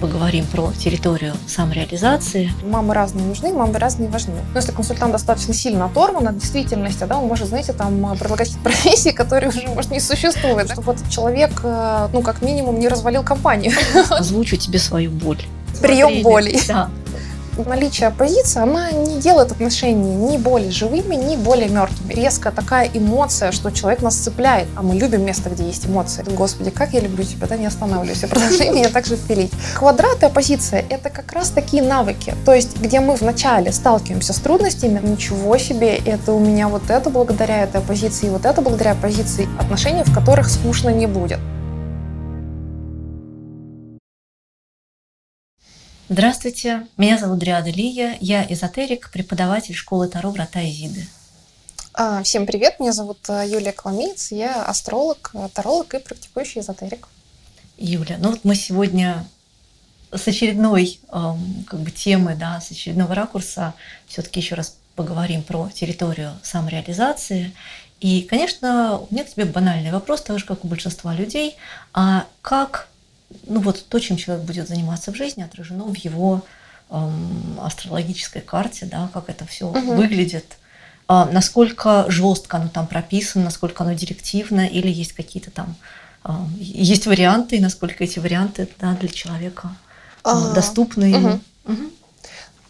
поговорим про территорию самореализации. Мамы разные нужны, мамы разные важны. Но если консультант достаточно сильно оторван от действительности, да, он может, знаете, там предлагать профессии, которые уже, может, не существуют, чтобы этот человек, э, ну, как минимум, не развалил компанию. Озвучу тебе свою боль. Прием боли. Да наличие оппозиции, она не делает отношения ни более живыми, ни более мертвыми. Резко такая эмоция, что человек нас цепляет, а мы любим место, где есть эмоции. Господи, как я люблю тебя, да, не останавливаюсь, я продолжаю меня также пилить. Квадрат и оппозиция — это как раз такие навыки, то есть где мы вначале сталкиваемся с трудностями, ничего себе, это у меня вот это благодаря этой оппозиции, вот это благодаря оппозиции, отношения, в которых скучно не будет. Здравствуйте, меня зовут Дриада Лия, я эзотерик, преподаватель школы Таро Врата Изиды. А, всем привет, меня зовут э, Юлия Коломеец, я астролог, э, таролог и практикующий эзотерик. Юля, ну вот мы сегодня с очередной эм, как бы темы, да, с очередного ракурса все-таки еще раз поговорим про территорию самореализации. И, конечно, у меня к тебе банальный вопрос, так же, как у большинства людей. А как ну вот то, чем человек будет заниматься в жизни, отражено в его эм, астрологической карте, да, как это все угу. выглядит, а, насколько жестко оно там прописано, насколько оно директивно, или есть какие-то там э, есть варианты, и насколько эти варианты да, для человека э, доступны. Угу. Угу.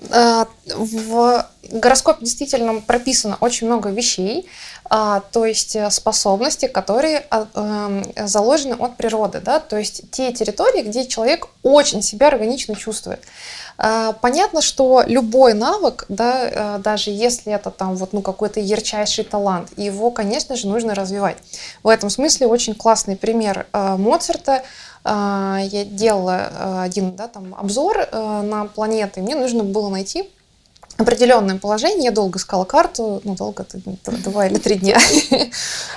В гороскопе действительно прописано очень много вещей, а, то есть э, способности, которые а, эм, заложены от природы, да, то есть те территории, где человек очень себя органично чувствует. А, понятно, что любой навык, да, э, даже если это там вот, ну, какой-то ярчайший талант, его, конечно же, нужно развивать. В этом смысле очень классный пример э, Моцарта. Я делала один да, там, обзор на планеты, мне нужно было найти определенное положение. Я долго искала карту, ну, долго, это два или три дня.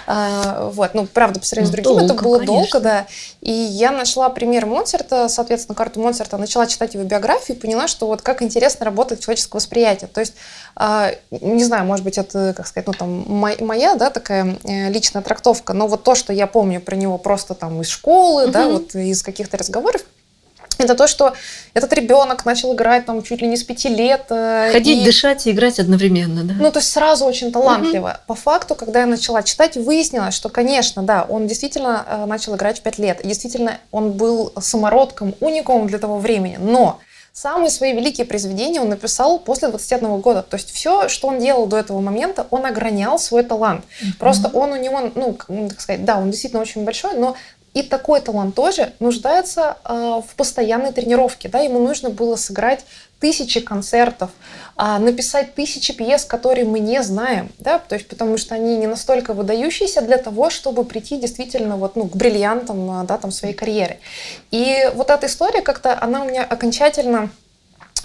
А, вот, ну, правда, по сравнению с ну, другим, это было долго, да. И я нашла пример Моцарта, соответственно, карту Моцарта, начала читать его биографию и поняла, что вот как интересно работает человеческое восприятие. То есть, а, не знаю, может быть, это, как сказать, ну, там, моя, да, такая э, личная трактовка, но вот то, что я помню про него просто там из школы, да, вот из каких-то разговоров, это то, что этот ребенок начал играть там чуть ли не с пяти лет. Э, Ходить, и... дышать и играть одновременно, да? Ну, то есть сразу очень талантливо. Угу. По факту, когда я начала читать, выяснилось, что, конечно, да, он действительно э, начал играть в пять лет. Действительно, он был самородком, уникумом для того времени. Но самые свои великие произведения он написал после 21 года. То есть все, что он делал до этого момента, он огранял свой талант. Mm-hmm. Просто он у него, ну, так сказать, да, он действительно очень большой, но и такой талант тоже нуждается э, в постоянной тренировке. Да? Ему нужно было сыграть тысячи концертов, э, написать тысячи пьес, которые мы не знаем, да? то есть потому что они не настолько выдающиеся для того, чтобы прийти действительно вот, ну, к бриллиантам да, там, своей карьеры. И вот эта история как-то, она у меня окончательно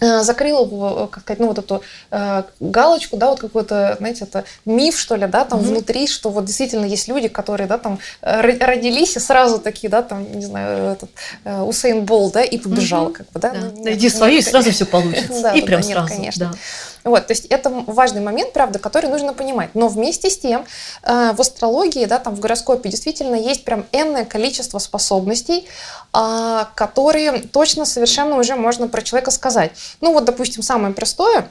закрыла, как сказать, ну, вот эту э, галочку, да, вот какой-то, знаете, это миф, что ли, да, там mm-hmm. внутри, что вот действительно есть люди, которые, да, там э, родились и сразу такие, да, там, не знаю, этот э, Усейн Бол, да, и побежал, mm-hmm. как бы, да. да. Ну, Найди свою, и сразу все получится. Да, и прям сразу, конечно. Вот, то есть это важный момент, правда, который нужно понимать. Но вместе с тем э, в астрологии, да, там в гороскопе действительно есть прям энное количество способностей, э, которые точно совершенно уже можно про человека сказать. Ну вот, допустим, самое простое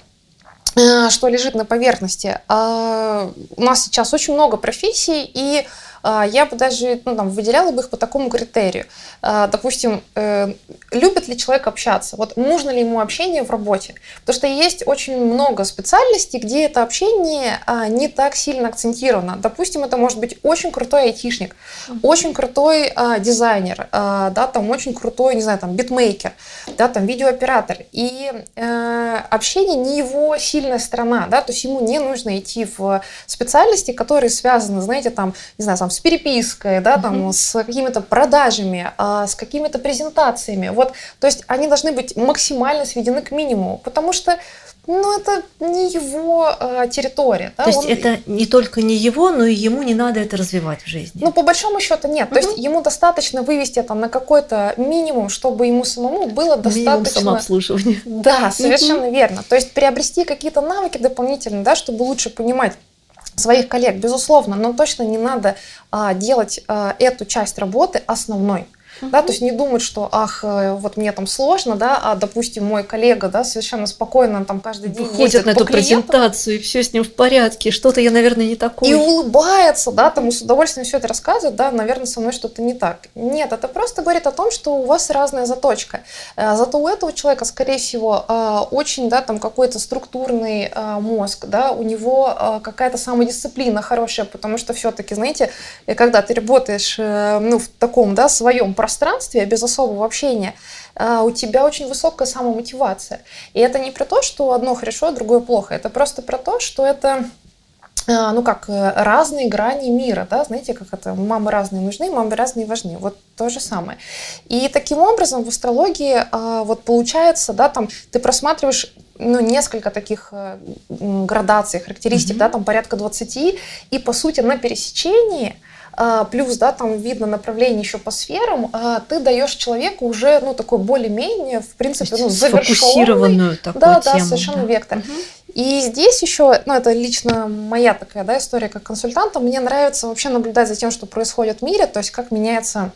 э, что лежит на поверхности. У нас сейчас очень много профессий, и а, я бы даже ну, там, выделяла бы их по такому критерию. А, допустим, э, любит ли человек общаться? Вот нужно ли ему общение в работе? Потому что есть очень много специальностей, где это общение а, не так сильно акцентировано. Допустим, это может быть очень крутой айтишник, очень крутой дизайнер, да, там очень крутой, не знаю, там битмейкер, да, там видеооператор. И э, общение не его сильная сторона, да, то есть ему не нужно идти в специальности, которые связаны, знаете, там, не знаю, там, с перепиской, да, там, uh-huh. с какими-то продажами, а, с какими-то презентациями. Вот, то есть они должны быть максимально сведены к минимуму, потому что ну, это не его э, территория. Да? То есть Он... это не только не его, но и ему не надо это развивать в жизни. Ну, по большому счету нет. Угу. То есть ему достаточно вывести это на какой-то минимум, чтобы ему самому было достаточно... Минимум самообслуживания. Да, совершенно угу. верно. То есть приобрести какие-то навыки дополнительные, да, чтобы лучше понимать своих коллег, безусловно, но точно не надо а, делать а, эту часть работы основной. Угу. да, то есть не думать, что, ах, э, вот мне там сложно, да, а, допустим, мой коллега, да, совершенно спокойно там каждый день Ходит на эту клиентам, презентацию, и все с ним в порядке, что-то я, наверное, не такой. И улыбается, да, там с удовольствием все это рассказывает, да, наверное, со мной что-то не так. Нет, это просто говорит о том, что у вас разная заточка. Э, зато у этого человека, скорее всего, э, очень, да, там какой-то структурный мозг, да, у него какая-то самодисциплина хорошая, потому что все-таки, знаете, когда ты работаешь, ну, в таком, да, своем пространстве, без особого общения, а, у тебя очень высокая самомотивация. И это не про то, что одно хорошо, а другое плохо. Это просто про то, что это а, ну как, э, разные грани мира, да, знаете, как это, мамы разные нужны, мамы разные важны, вот то же самое. И таким образом в астрологии а, вот получается, да, там ты просматриваешь ну, несколько таких э, градаций, характеристик, mm-hmm. да, там порядка 20, и по сути на пересечении – а, плюс, да, там видно направление еще по сферам, а, ты даешь человеку уже, ну, такой более-менее, в принципе, ну, завершенный. такую да, тему. Да, совершенно да. вектор. Угу. И здесь еще, ну, это лично моя такая, да, история как консультанта, мне нравится вообще наблюдать за тем, что происходит в мире, то есть как меняется а,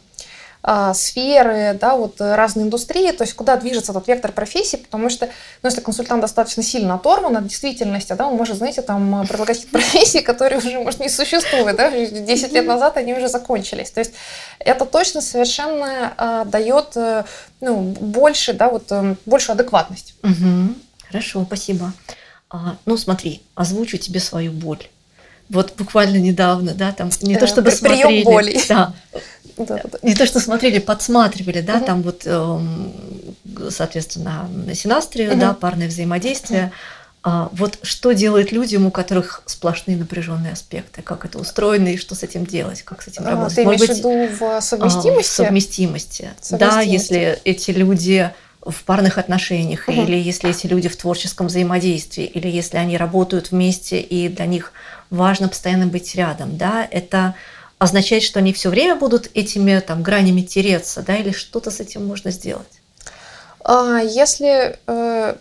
сферы, да, вот разные индустрии, то есть куда движется этот вектор профессии, потому что, ну, если консультант достаточно сильно оторван от действительности, да, он может, знаете, там предлагать какие-то профессии, которые уже, может, не существуют, да, 10 лет назад они уже закончились. То есть это точно совершенно а, дает, э, ну, больше, да, вот, э, большую адекватность. Угу. Хорошо, спасибо. А, ну, смотри, озвучу тебе свою боль вот буквально недавно, да, там не то э, чтобы Прием смотрели, боли. да, да, да. Не то, что смотрели, подсматривали, да, угу. там вот, эм, соответственно, на синастрию, угу. да, парное взаимодействие. Угу. Вот что делает людям, у которых сплошные напряженные аспекты, как это устроено и что с этим делать, как с этим а, работать? Ты имеешь в виду в совместимости? В совместимости. совместимости. Да, если эти люди в парных отношениях, угу. или если эти люди в творческом взаимодействии, или если они работают вместе и для них важно постоянно быть рядом, да, это означает, что они все время будут этими там гранями тереться, да, или что-то с этим можно сделать? А, если э,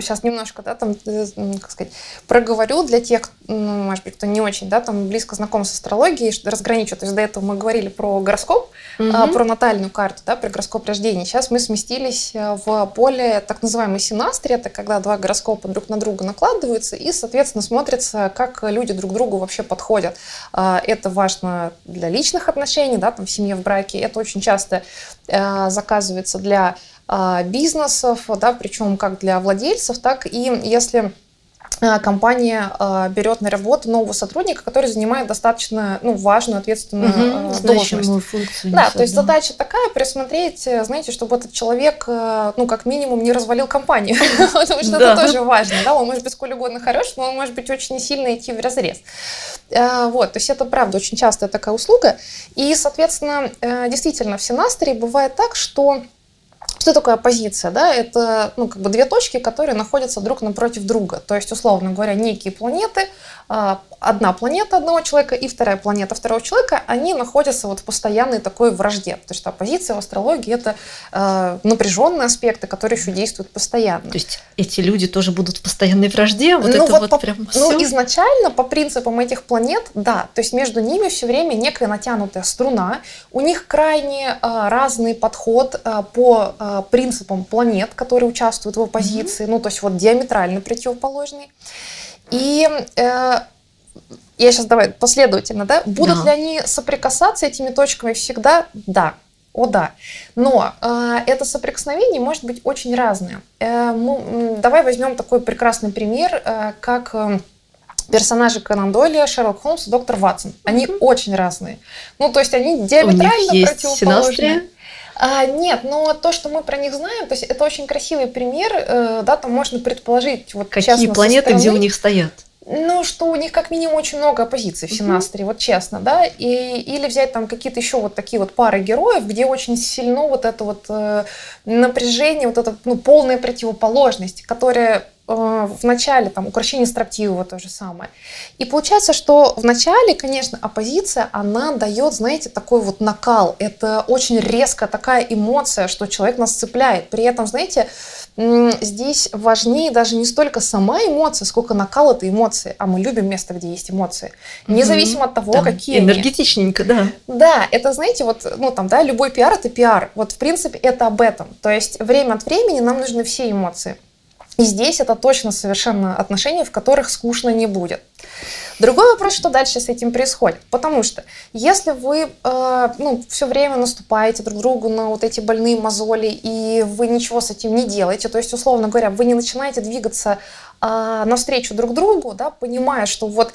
сейчас немножко, да, там, э, как сказать, проговорю для тех, ну, может быть, кто не очень, да, там близко знаком с астрологией, разграничу. То есть до этого мы говорили про гороскоп, угу. про натальную карту, да, про гороскоп рождения. Сейчас мы сместились э, в поле так называемой синастрии, это когда два гороскопа друг на друга накладываются и, соответственно, смотрится, как люди друг к другу вообще подходят. А, это важно для личных отношений, да, там в семье, в браке. Это очень часто заказывается для бизнесов, да, причем как для владельцев, так и если а, компания а, берет на работу нового сотрудника, который занимает достаточно ну, важную, ответственную угу, должность. Функцию да, то есть да. задача такая присмотреть, э, знаете, чтобы этот человек, э, ну, как минимум, не развалил компанию, потому что это тоже важно, да, он может быть сколь угодно хорош, но он может быть очень сильно идти в разрез. Э, вот, то есть это правда очень частая такая услуга, и, соответственно, действительно, в Синастере бывает так, что что такое оппозиция? Да? Это ну, как бы две точки, которые находятся друг напротив друга. То есть, условно говоря, некие планеты, а, одна планета одного человека и вторая планета второго человека, они находятся вот в постоянной такой вражде. Потому что оппозиция в астрологии – это э, напряженные аспекты, которые еще действуют постоянно. То есть эти люди тоже будут в постоянной вражде? Вот ну, это вот, вот по, прям Ну, изначально по принципам этих планет, да. То есть между ними все время некая натянутая струна. У них крайне э, разный подход э, по э, принципам планет, которые участвуют в оппозиции. Mm-hmm. Ну, то есть вот диаметрально противоположный. И э, я сейчас давай последовательно, да, будут да. ли они соприкасаться этими точками всегда? Да. О да. Но э, это соприкосновение может быть очень разное. Э, мы, давай возьмем такой прекрасный пример, э, как э, персонажи Конан Дойля, Шерлок Холмс и доктор Ватсон. Они mm-hmm. очень разные. Ну, то есть они диаметрально У них есть противоположные. А, нет, но то, что мы про них знаем, то есть это очень красивый пример, э, да, там можно предположить, вот какие планеты, где у них стоят. Ну, что у них как минимум очень много оппозиций в Синастре, mm-hmm. вот честно, да, и, или взять там какие-то еще вот такие вот пары героев, где очень сильно вот это вот э, напряжение, вот это ну, полная противоположность, которая э, в начале, там, укрощение строптивого то же самое. И получается, что в начале, конечно, оппозиция, она дает, знаете, такой вот накал. Это очень резко такая эмоция, что человек нас цепляет. При этом, знаете, здесь важнее даже не столько сама эмоция, сколько накал этой эмоции. А мы любим место, где есть эмоции. Независимо от того, Там какие Энергетичненько, да. Да, это, знаете, вот, ну там, да, любой пиар – это пиар. Вот, в принципе, это об этом. То есть время от времени нам нужны все эмоции. И здесь это точно совершенно отношения, в которых скучно не будет. Другой вопрос, что дальше с этим происходит. Потому что если вы э, ну, все время наступаете друг другу на вот эти больные мозоли, и вы ничего с этим не делаете, то есть, условно говоря, вы не начинаете двигаться э, навстречу друг другу, да, понимая, что вот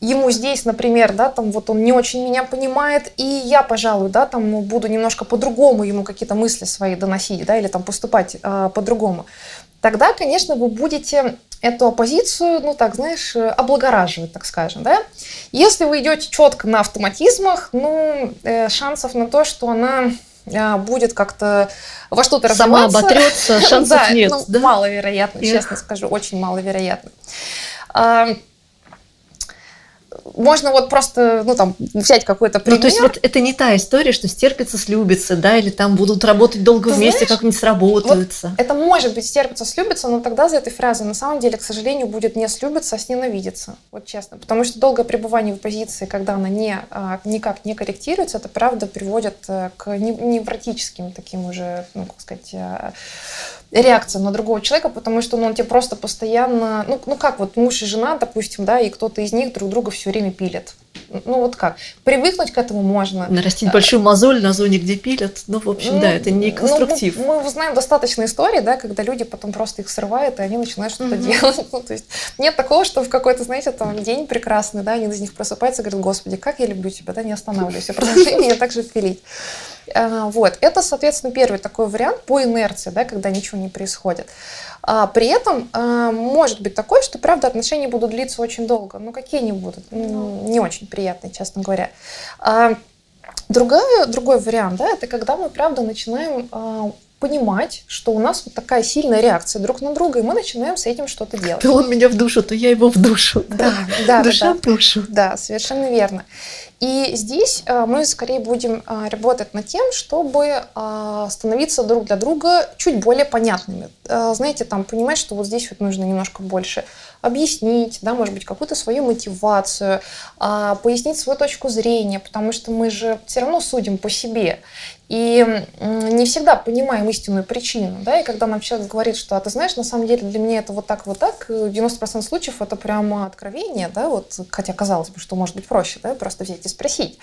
ему здесь, например, да, там вот он не очень меня понимает, и я, пожалуй, да, там буду немножко по-другому ему какие-то мысли свои доносить, да, или там поступать э, по-другому, тогда, конечно, вы будете эту оппозицию, ну так, знаешь, облагораживать, так скажем, да. Если вы идете четко на автоматизмах, ну, э, шансов на то, что она э, будет как-то во что-то Сама оботрется, шансов да, нет. Ну, да? Маловероятно, честно скажу, очень маловероятно можно вот просто, ну, там, взять какой-то пример. Ну, то есть вот это не та история, что стерпится, слюбится, да, или там будут работать долго Ты вместе, как-нибудь сработаются. Вот это может быть стерпится, слюбится, но тогда за этой фразой на самом деле, к сожалению, будет не слюбиться, а сненавидеться, вот честно. Потому что долгое пребывание в позиции, когда она не, а, никак не корректируется, это правда приводит э, к невротическим таким уже, ну, как сказать, э, реакция на другого человека, потому что ну, он тебе просто постоянно, ну, ну как вот муж и жена, допустим, да, и кто-то из них друг друга все время пилит. Ну вот как? Привыкнуть к этому можно. Нарастить большую мозоль на зоне, где пилят. Ну, в общем, ну, да, это не конструктив. Ну, мы, мы знаем достаточно историй, да, когда люди потом просто их срывают, и они начинают что-то mm-hmm. делать. Ну, то есть нет такого, что в какой-то, знаете, там день прекрасный, да, один из них просыпается и говорит, господи, как я люблю тебя, да, не останавливайся, продолжай меня так же пилить. А, вот. Это, соответственно, первый такой вариант по инерции, да, когда ничего не происходит. А при этом а, может быть такое, что, правда, отношения будут длиться очень долго. Ну, какие они будут? Ну, не очень приятные, честно говоря. А, другая, другой вариант, да, это когда мы, правда, начинаем а, понимать, что у нас вот такая сильная реакция друг на друга, и мы начинаем с этим что-то делать. То он меня в душу, то я его в душу. Да, да, Душа да, в душу. Да, совершенно верно. И здесь э, мы скорее будем э, работать над тем, чтобы э, становиться друг для друга чуть более понятными. Знаете, там понимать, что вот здесь вот нужно немножко больше объяснить, да, может быть, какую-то свою мотивацию, пояснить свою точку зрения, потому что мы же все равно судим по себе. И не всегда понимаем истинную причину, да, и когда нам человек говорит, что, а ты знаешь, на самом деле для меня это вот так, вот так, в 90% случаев это прямо откровение, да, вот, хотя казалось бы, что может быть проще, да, просто взять и спросить,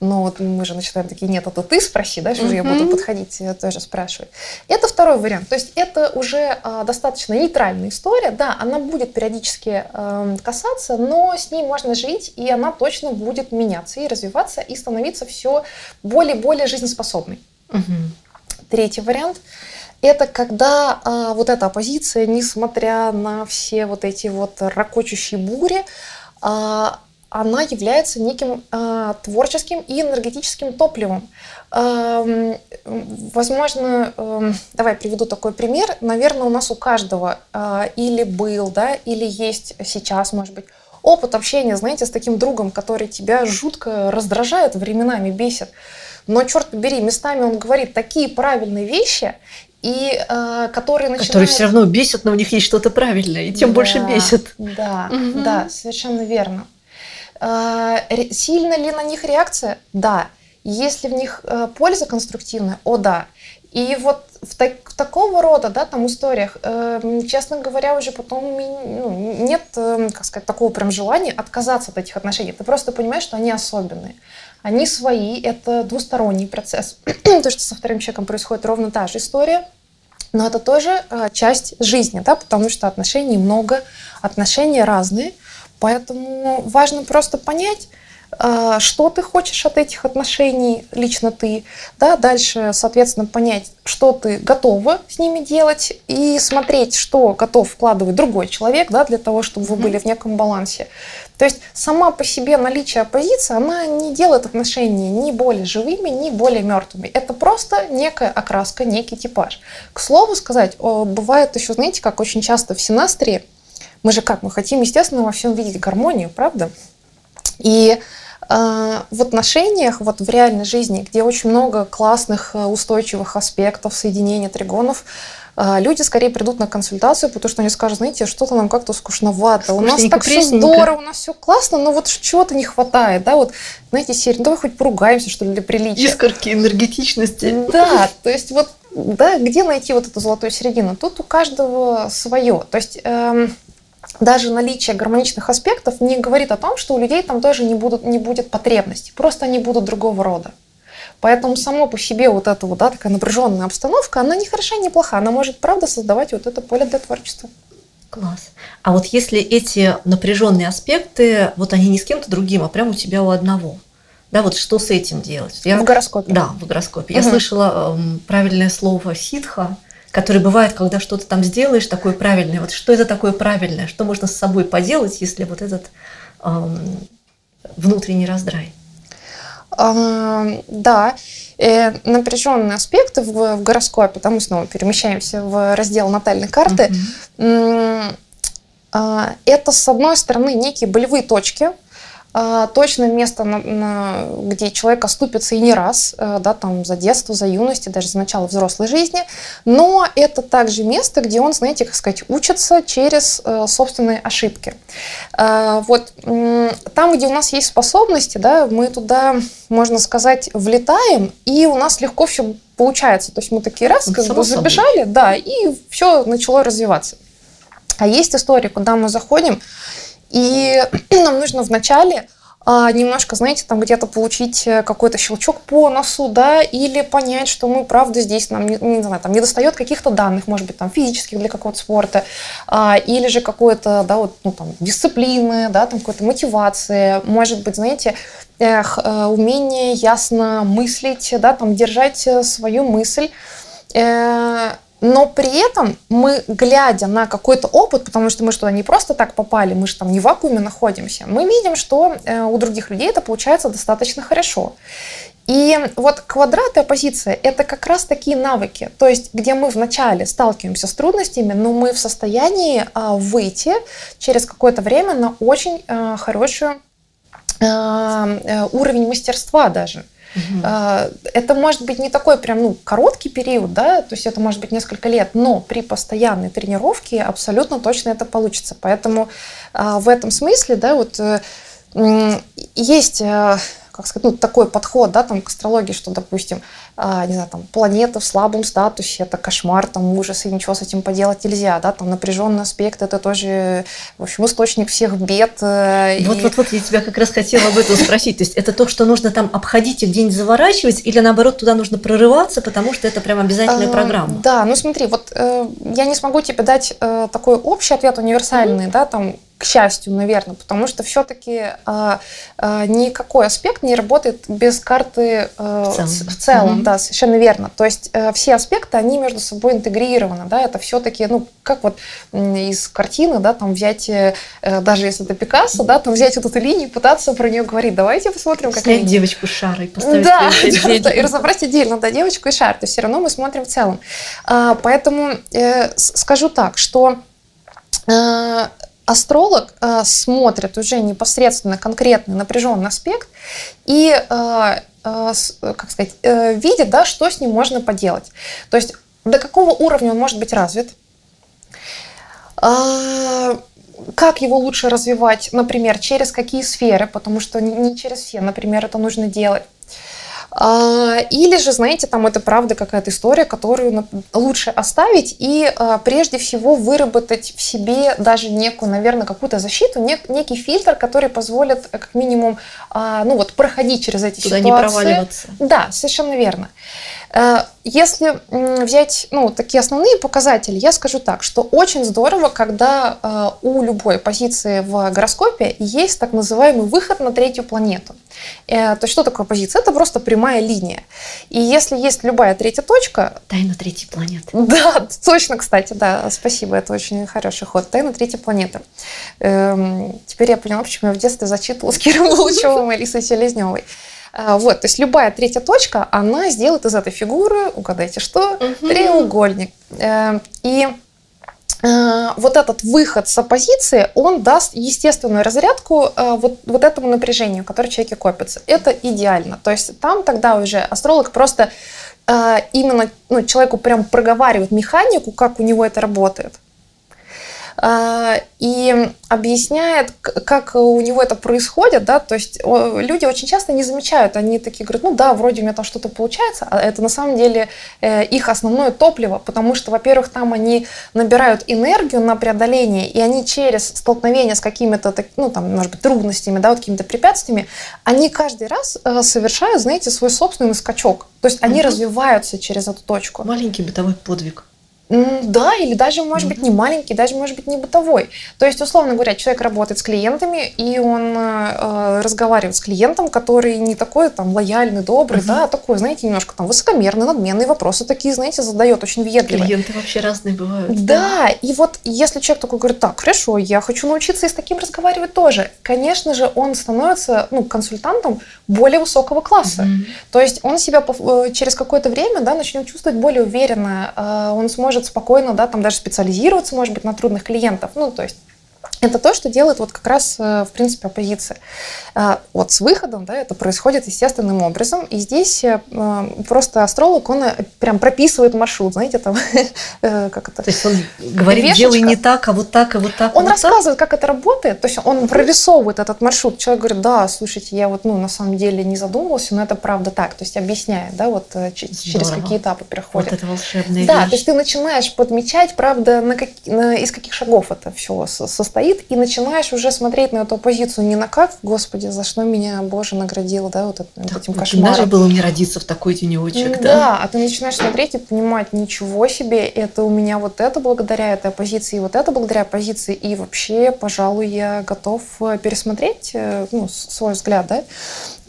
но вот мы же начинаем такие, нет, это ты спроси, да, что же я буду подходить э, тоже спрашивать. Это второй вариант, то есть это уже а, достаточно нейтральная история, да, она будет периодически а, касаться, но с ней можно жить, и она точно будет меняться и развиваться, и становиться все более-более жизнеспособной. Угу. Третий вариант – это когда а, вот эта оппозиция, несмотря на все вот эти вот ракочущие бури, а, она является неким а, творческим и энергетическим топливом. А, возможно, а, давай приведу такой пример. Наверное, у нас у каждого а, или был, да, или есть сейчас, может быть, опыт общения, знаете, с таким другом, который тебя жутко раздражает, временами бесит но, черт побери, местами он говорит такие правильные вещи, и э, которые начинают... Которые все равно бесят, но у них есть что-то правильное, и тем да, больше бесит. Да, угу. да, совершенно верно. Э, сильно ли на них реакция? Да. Есть ли в них э, польза конструктивная? О, да. И вот в, так, в такого рода, да, там историях, э, честно говоря, уже потом ну, нет, э, как сказать, такого прям желания отказаться от этих отношений. Ты просто понимаешь, что они особенные они свои, это двусторонний процесс. То, что со вторым человеком происходит ровно та же история, но это тоже э, часть жизни, да, потому что отношений много, отношения разные, поэтому важно просто понять, а, что ты хочешь от этих отношений, лично ты, да, дальше, соответственно, понять, что ты готова с ними делать и смотреть, что готов вкладывать другой человек, да, для того, чтобы вы были в неком балансе. То есть сама по себе наличие оппозиции, она не делает отношения ни более живыми, ни более мертвыми. Это просто некая окраска, некий типаж. К слову сказать, бывает еще, знаете, как очень часто в синастрии, мы же как, мы хотим, естественно, во всем видеть гармонию, правда? И а, в отношениях, вот в реальной жизни, где очень много классных э, устойчивых аспектов соединения тригонов, люди скорее придут на консультацию, потому что они скажут, знаете, что-то нам как-то скучновато, у нас так все здорово, у нас все классно, но вот чего-то не хватает, да, вот, знаете, серия, ну давай хоть поругаемся, что ли, для приличия. Искорки энергетичности. Да, то есть вот, да, где найти вот эту золотую середину? Тут у каждого свое, то есть... Эм, даже наличие гармоничных аспектов не говорит о том, что у людей там тоже не, будут, не будет потребностей. Просто они будут другого рода. Поэтому само по себе вот эта вот, да, такая напряженная обстановка, она не хороша, не плоха. Она может, правда, создавать вот это поле для творчества. Класс. А вот если эти напряженные аспекты, вот они не с кем-то другим, а прямо у тебя у одного, да, вот что с этим делать? Я, в гороскопе. Да, в гороскопе. Угу. Я слышала э, правильное слово ситха, который бывает, когда что-то там сделаешь такое правильное. Вот что это такое правильное? Что можно с собой поделать, если вот этот эм, внутренний раздрай? Да, э, напряженные аспекты в, в гороскопе, там мы снова перемещаемся в раздел натальной карты. Э, это, с одной стороны, некие болевые точки, а, точное место, на, на, где человек оступится и не раз, э, да, там за детство, за юность, и даже за начало взрослой жизни, но это также место, где он, знаете, как сказать, учится через э, собственные ошибки. Э, вот там, где у нас есть способности, да, мы туда, можно сказать, влетаем, и у нас легко все получается. То есть мы такие раз, как бы забежали, да, и все начало развиваться. А есть история, куда мы заходим, и нам нужно вначале а, немножко, знаете, там где-то получить э, какой-то щелчок по носу, да, или понять, что мы, правда, здесь нам, не, не знаю, там не достает каких-то данных, может быть, там физических для какого-то спорта, а, или же какой-то, да, вот, ну, там, дисциплины, да, там какой-то мотивации, может быть, знаете, эх, э, умение ясно мыслить, да, там, держать э, свою мысль, но при этом мы, глядя на какой-то опыт, потому что мы что, не просто так попали, мы же там не в вакууме находимся, мы видим, что э, у других людей это получается достаточно хорошо. И вот квадрат и это как раз такие навыки, то есть где мы вначале сталкиваемся с трудностями, но мы в состоянии а, выйти через какое-то время на очень а, хороший а, уровень мастерства даже. Угу. Это может быть не такой прям ну, короткий период, да, то есть это может быть несколько лет, но при постоянной тренировке абсолютно точно это получится. Поэтому а, в этом смысле, да, вот э, есть э, как сказать, ну, такой подход, да, там, к астрологии, что, допустим, а, не знаю, там, планета в слабом статусе, это кошмар, там, ужас, и ничего с этим поделать нельзя, да, там, напряженный аспект, это тоже, в общем, источник всех бед. Э, и... я тебя как раз хотела об этом спросить, то есть это то, что нужно там обходить и где-нибудь заворачивать, или наоборот, туда нужно прорываться, потому что это прям обязательная а, программа? Да, ну смотри, вот э, я не смогу тебе дать э, такой общий ответ универсальный, да, там, к счастью, наверное, потому что все-таки а, а, никакой аспект не работает без карты а, в целом, в целом mm-hmm. да, совершенно верно. То есть а, все аспекты, они между собой интегрированы, да, это все-таки, ну, как вот из картины, да, там взять, э, даже если это Пикассо, да, там взять вот эту линию, пытаться про нее говорить, давайте посмотрим, как Снять девочку с шарой, поставить да, да, и разобрать отдельно, да, девочку и шар, то есть все равно мы смотрим в целом. А, поэтому э, скажу так, что астролог э, смотрит уже непосредственно конкретный напряженный аспект и, э, э, как сказать, э, видит, да, что с ним можно поделать. То есть до какого уровня он может быть развит, э, как его лучше развивать, например, через какие сферы, потому что не через все, например, это нужно делать. А, или же, знаете, там это правда какая-то история, которую лучше оставить и а, прежде всего выработать в себе даже некую, наверное, какую-то защиту, нек, некий фильтр, который позволит э, как минимум, а, ну вот, проходить через эти Туда ситуации. не проваливаться. Да, совершенно верно. Э, если взять ну, такие основные показатели, я скажу так, что очень здорово, когда э, у любой позиции в гороскопе есть так называемый выход на третью планету. Э, то есть что такое позиция? Это просто прямая линия. И если есть любая третья точка... Тайна третьей планеты. Да, точно, кстати, да, спасибо, это очень хороший ход. Тайна третьей планеты. Эм, теперь я поняла, почему я в детстве зачитывала с Киром Лучевым и Лисой Селезневой. А, вот, то есть любая третья точка, она сделает из этой фигуры, угадайте что, угу. треугольник. Эм, и вот этот выход с оппозиции, он даст естественную разрядку э, вот, вот этому напряжению, которое в человеке копится. Это идеально. То есть там тогда уже астролог просто э, именно ну, человеку прям проговаривает механику, как у него это работает. А, и объясняет, как у него это происходит, да, то есть люди очень часто не замечают, они такие говорят, ну да, вроде у меня там что-то получается, а это на самом деле э, их основное топливо, потому что, во-первых, там они набирают энергию на преодоление, и они через столкновение с какими-то, ну там, может быть, трудностями, да, вот какими-то препятствиями, они каждый раз э, совершают, знаете, свой собственный скачок, то есть они угу. развиваются через эту точку. Маленький бытовой подвиг. Да, или даже, может быть, не маленький, даже, может быть, не бытовой. То есть, условно говоря, человек работает с клиентами, и он э, разговаривает с клиентом, который не такой там лояльный, добрый, uh-huh. да, а такой, знаете, немножко там высокомерный, надменный, вопросы такие, знаете, задает очень въедливые. Клиенты вообще разные бывают. Да, да, и вот если человек такой говорит, так, хорошо, я хочу научиться и с таким разговаривать тоже, конечно же, он становится, ну, консультантом более высокого класса. Uh-huh. То есть он себя э, через какое-то время, да, начнет чувствовать более уверенно, э, он сможет может спокойно, да, там даже специализироваться, может быть, на трудных клиентов. Ну, то есть это то, что делает вот как раз, э, в принципе, оппозиция. А, вот с выходом, да, это происходит естественным образом, и здесь э, просто астролог, он э, прям прописывает маршрут, знаете, там, как это? То есть он говорит, Вешечка. делай не так, а вот так, а вот так. Он вот рассказывает, так? как это работает, то есть он прорисовывает этот маршрут. Человек говорит, да, слушайте, я вот, ну, на самом деле не задумывался, но это правда так, то есть объясняет, да, вот через Здорово. какие этапы переходит. Вот это волшебная Да, вещь. то есть ты начинаешь подмечать, правда, на как, на, из каких шагов это все состоит, стоит, и начинаешь уже смотреть на эту позицию не на как, господи, за что меня Боже наградил, да, вот этим, да, этим кошмаром. Даже было мне родиться в такой денечек, да. Да, а ты начинаешь смотреть и понимать, ничего себе, это у меня вот это благодаря этой оппозиции, и вот это благодаря оппозиции, и вообще, пожалуй, я готов э, пересмотреть э, ну, свой взгляд, да.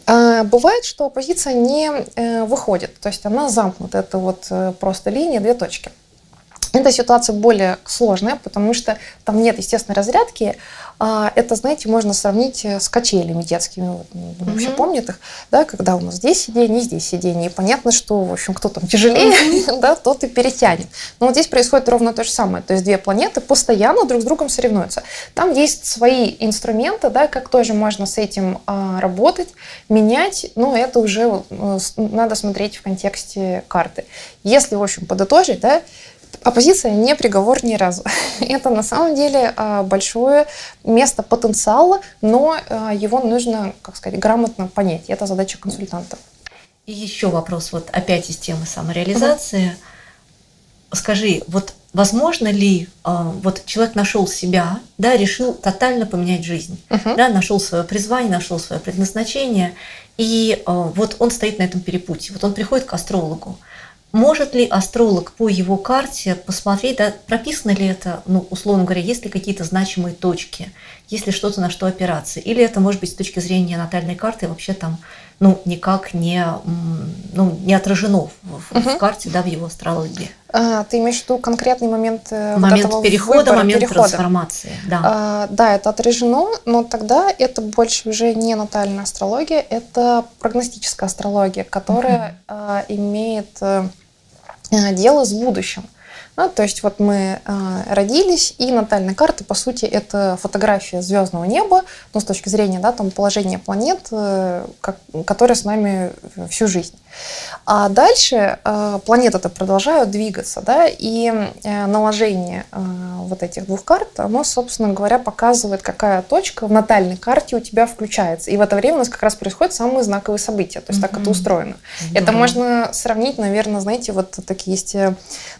А бывает, что оппозиция не э, выходит, то есть она замкнута, это вот просто линия, две точки. Эта ситуация более сложная, потому что там нет естественной разрядки. А, это, знаете, можно сравнить э, с качелями детскими. Вот, mm-hmm. Вообще помнят их, да, когда у нас здесь сиденье, здесь сиденье. И понятно, что, в общем, кто там тяжелее, mm-hmm. да, тот и перетянет. Но вот здесь происходит ровно то же самое. То есть две планеты постоянно друг с другом соревнуются. Там есть свои инструменты, да, как тоже можно с этим а, работать, менять. Но это уже а, надо смотреть в контексте карты. Если, в общем, подытожить, да, Оппозиция не приговор ни разу. Это на самом деле а, большое место потенциала, но а, его нужно, как сказать, грамотно понять. Это задача консультанта. И еще вопрос, вот опять из темы самореализации. Угу. Скажи, вот возможно ли, а, вот человек нашел себя, да, решил тотально поменять жизнь, угу. да, нашел свое призвание, нашел свое предназначение, и вот он стоит на этом перепутье, вот он приходит к астрологу, может ли астролог по его карте посмотреть, да, прописано ли это, ну, условно говоря, есть ли какие-то значимые точки, есть ли что-то, на что опираться? Или это может быть с точки зрения натальной карты вообще там, ну, никак не, ну, не отражено в, угу. в карте, да, в его астрологии? А, ты имеешь в виду конкретный момент э, Момент вот перехода, выбора, момент перехода. трансформации, да. А, да, это отражено, но тогда это больше уже не натальная астрология, это прогностическая астрология, которая угу. а, имеет Э, дело с будущим. Ну, то есть вот мы э, родились, и натальная карта, по сути, это фотография звездного неба, ну, с точки зрения, да, там, положения планет, э, как, которые с нами всю жизнь. А дальше э, планеты-то продолжают двигаться, да, и э, наложение э, вот этих двух карт, оно, собственно говоря, показывает, какая точка в натальной карте у тебя включается. И в это время у нас как раз происходят самые знаковые события, то есть mm-hmm. так это устроено. Mm-hmm. Это можно сравнить, наверное, знаете, вот такие есть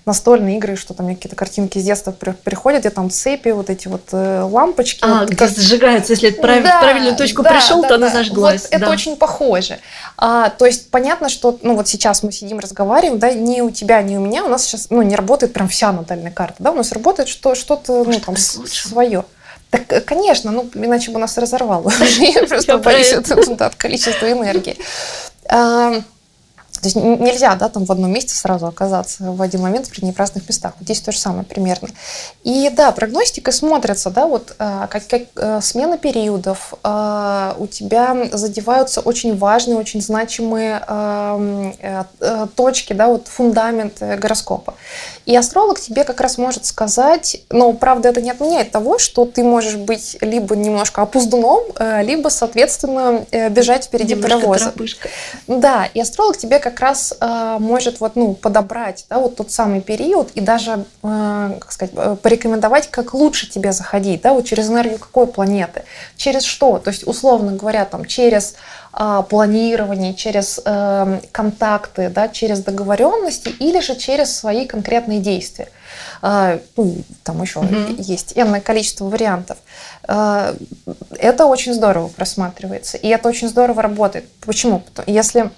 настольные игры, что там какие-то картинки с детства приходят, где там цепи, вот эти вот лампочки. А, вот, где как... зажигаются, если да, в правильную точку да, пришел, да, то да. она зажглась. Вот да. Это очень похоже. А, то есть понятно, что что, ну вот сейчас мы сидим, разговариваем, да, ни у тебя, ни у меня, у нас сейчас, ну, не работает прям вся натальная карта, да, у нас работает что, что-то, ну, там, свое. Так, э, конечно, ну, иначе бы нас разорвало. Я просто боюсь от количества энергии. То есть нельзя, да, там в одном месте сразу оказаться в один момент при неразных местах. Вот здесь то же самое примерно. И да, прогностика смотрится, да, вот а, как, как э, смена периодов, а, у тебя задеваются очень важные, очень значимые э, э, точки, да, вот фундамент гороскопа. И астролог тебе как раз может сказать, но правда это не отменяет того, что ты можешь быть либо немножко опуздуном, либо, соответственно, бежать впереди немножко паровоза. Тропышка. Да, и астролог тебе как как раз э, может вот, ну, подобрать да, вот тот самый период и даже, э, как сказать, э, порекомендовать, как лучше тебе заходить, да, вот через энергию какой планеты, через что, то есть, условно говоря, там, через э, планирование, через э, контакты, да, через договоренности или же через свои конкретные действия. Э, ну, там еще mm-hmm. есть энное количество вариантов. Э, это очень здорово просматривается, и это очень здорово работает. Почему? Если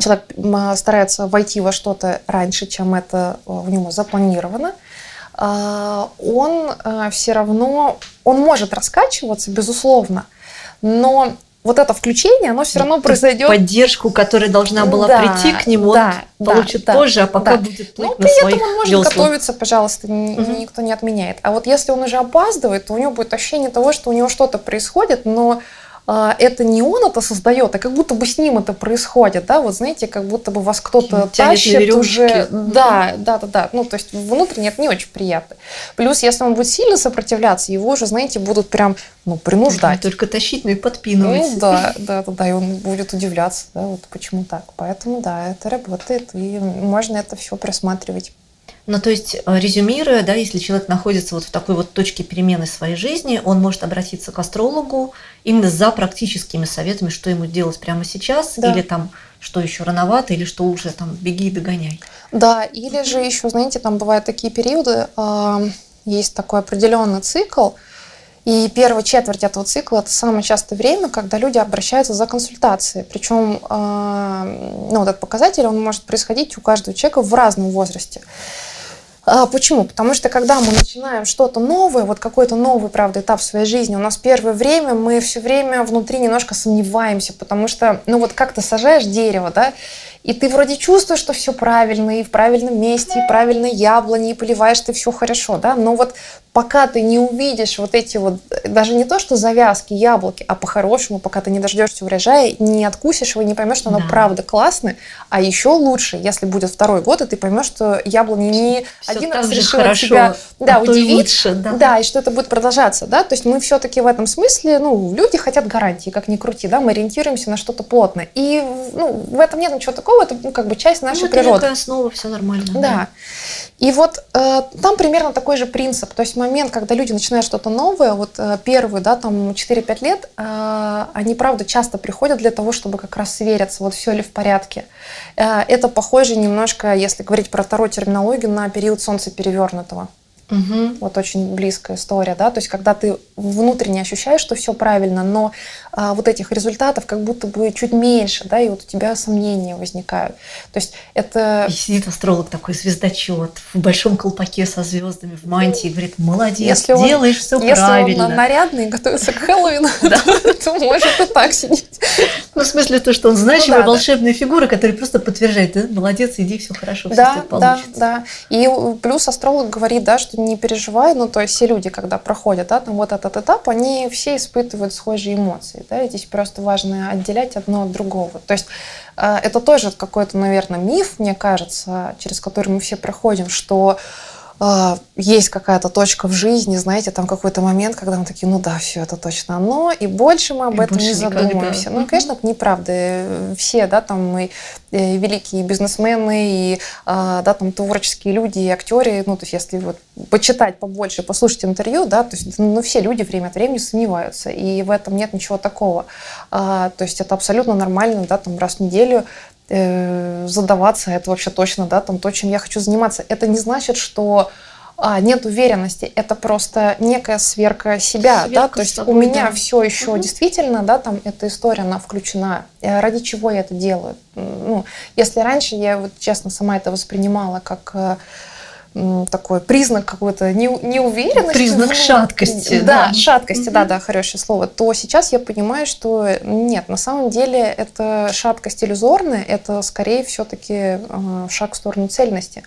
человек старается войти во что-то раньше, чем это э, в нем запланировано, а, он э, все равно, он может раскачиваться, безусловно, но вот это включение, оно все равно произойдет. Поддержку, которая должна была да, прийти к нему, да, он да, получит да, позже, а пока да. будет плыть Ну, при этом он может веслах. готовиться, пожалуйста, угу. никто не отменяет. А вот если он уже опаздывает, то у него будет ощущение того, что у него что-то происходит, но это не он это создает, а как будто бы с ним это происходит, да, вот знаете, как будто бы вас кто-то тащит уже, да, да, да, да, ну то есть внутренне это не очень приятно. Плюс, если он будет сильно сопротивляться, его уже, знаете, будут прям, ну, принуждать. Только тащить, но и подпинывать. Ну, да, да, да, да, и он будет удивляться, да, вот почему так. Поэтому, да, это работает, и можно это все просматривать. Ну, то есть, э, резюмируя, да, если человек находится вот в такой вот точке перемены своей жизни, он может обратиться к астрологу именно за практическими советами, что ему делать прямо сейчас, да. или там, что еще рановато, или что уже там беги и догоняй. Да, или же еще, знаете, там бывают такие периоды, э, есть такой определенный цикл, и первая четверть этого цикла это самое частое время, когда люди обращаются за консультацией. Причем э, ну, вот этот показатель он может происходить у каждого человека в разном возрасте. А, почему? Потому что когда мы начинаем что-то новое, вот какой-то новый, правда, этап в своей жизни, у нас первое время мы все время внутри немножко сомневаемся, потому что, ну вот как ты сажаешь дерево, да, и ты вроде чувствуешь, что все правильно, и в правильном месте, и правильно яблони, и поливаешь ты все хорошо, да, но вот пока ты не увидишь вот эти вот, даже не то, что завязки, яблоки, а по-хорошему, пока ты не дождешься урожая, не откусишь его, не поймешь, что оно да. правда классное, а еще лучше, если будет второй год, и ты поймешь, что яблони не все один раз решила хорошо, тебя да, а удивить, лучше, да. да, и что это будет продолжаться, да, то есть мы все-таки в этом смысле, ну, люди хотят гарантии, как ни крути, да, мы ориентируемся на что-то плотное, и, ну, в этом нет ничего такого, это, ну, как бы часть нашей ну, это природы. Это основа, все нормально. Да. да. И вот э, там примерно такой же принцип. То есть момент, когда люди начинают что-то новое, вот э, первые, да, там 4-5 лет, э, они, правда, часто приходят для того, чтобы как раз свериться, вот все ли в порядке. Э, это похоже немножко, если говорить про вторую терминологию, на период солнца перевернутого. Угу. Вот очень близкая история, да, то есть когда ты внутренне ощущаешь, что все правильно, но а, вот этих результатов как будто бы чуть меньше, да, и вот у тебя сомнения возникают. То есть это... И сидит астролог такой звездочет в большом колпаке со звездами в мантии и говорит, молодец, если он, делаешь все если правильно. Если он нарядный и готовится к Хэллоуину, то может и так сидеть. Ну, в смысле то, что он значимая ну волшебная фигура, которая просто подтверждает, молодец, иди, все хорошо, все да, Да, да. И плюс астролог говорит, да, что не переживай, ну, то есть все люди, когда проходят, да, там вот этот этап, они все испытывают схожие эмоции, да, и здесь просто важно отделять одно от другого. То есть э, это тоже какой-то, наверное, миф, мне кажется, через который мы все проходим, что а, есть какая-то точка в жизни, знаете, там какой-то момент, когда мы такие, ну да, все, это точно оно, и больше мы об и этом не задумываемся. Никогда. Ну, конечно, это неправда. Все, да, там мы э, великие бизнесмены и, а, да, там творческие люди и актеры, ну, то есть если вот почитать побольше, послушать интервью, да, то есть, ну, все люди время от времени сомневаются, и в этом нет ничего такого. А, то есть это абсолютно нормально, да, там раз в неделю э, задаваться, это вообще точно, да, там то, чем я хочу заниматься. Это не значит, что а, нет уверенности, это просто некая сверка себя, сверка да, то есть собой, у меня да. все еще угу. действительно, да, там эта история, она включена. Э, ради чего я это делаю? Ну, если раньше я вот честно сама это воспринимала как э, такой признак какой-то не, неуверенности. Признак ну, шаткости. Да, да. шаткости, mm-hmm. да, да, хорошее слово. То сейчас я понимаю, что нет, на самом деле это шаткость иллюзорная, это скорее все-таки э, шаг в сторону цельности.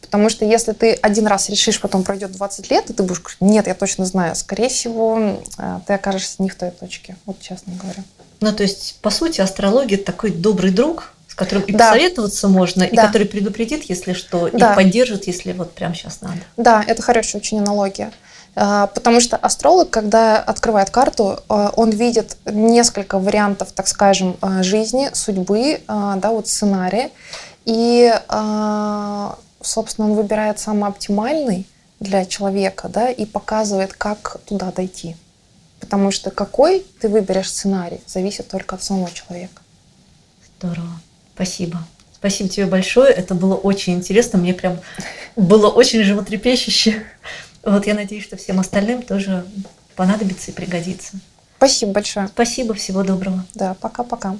Потому что если ты один раз решишь, потом пройдет 20 лет, и ты будешь говорить, нет, я точно знаю, скорее всего, э, ты окажешься не в той точке, вот честно говоря. Ну, то есть, по сути, астрология – такой добрый друг, с которым и да. посоветоваться можно, и который предупредит, если что, да. и поддержит, если вот прямо сейчас надо. Да, это хорошая очень аналогия. А, потому что астролог, когда открывает карту, а, он видит несколько вариантов, так скажем, а, жизни, судьбы, да, вот сценария. И, собственно, он выбирает самый оптимальный для человека, да, и показывает, как туда дойти. Потому что какой ты выберешь сценарий, зависит только от самого человека. Здорово. Спасибо. Спасибо тебе большое. Это было очень интересно. Мне прям было очень животрепещуще. Вот я надеюсь, что всем остальным тоже понадобится и пригодится. Спасибо большое. Спасибо, всего доброго. Да, пока-пока.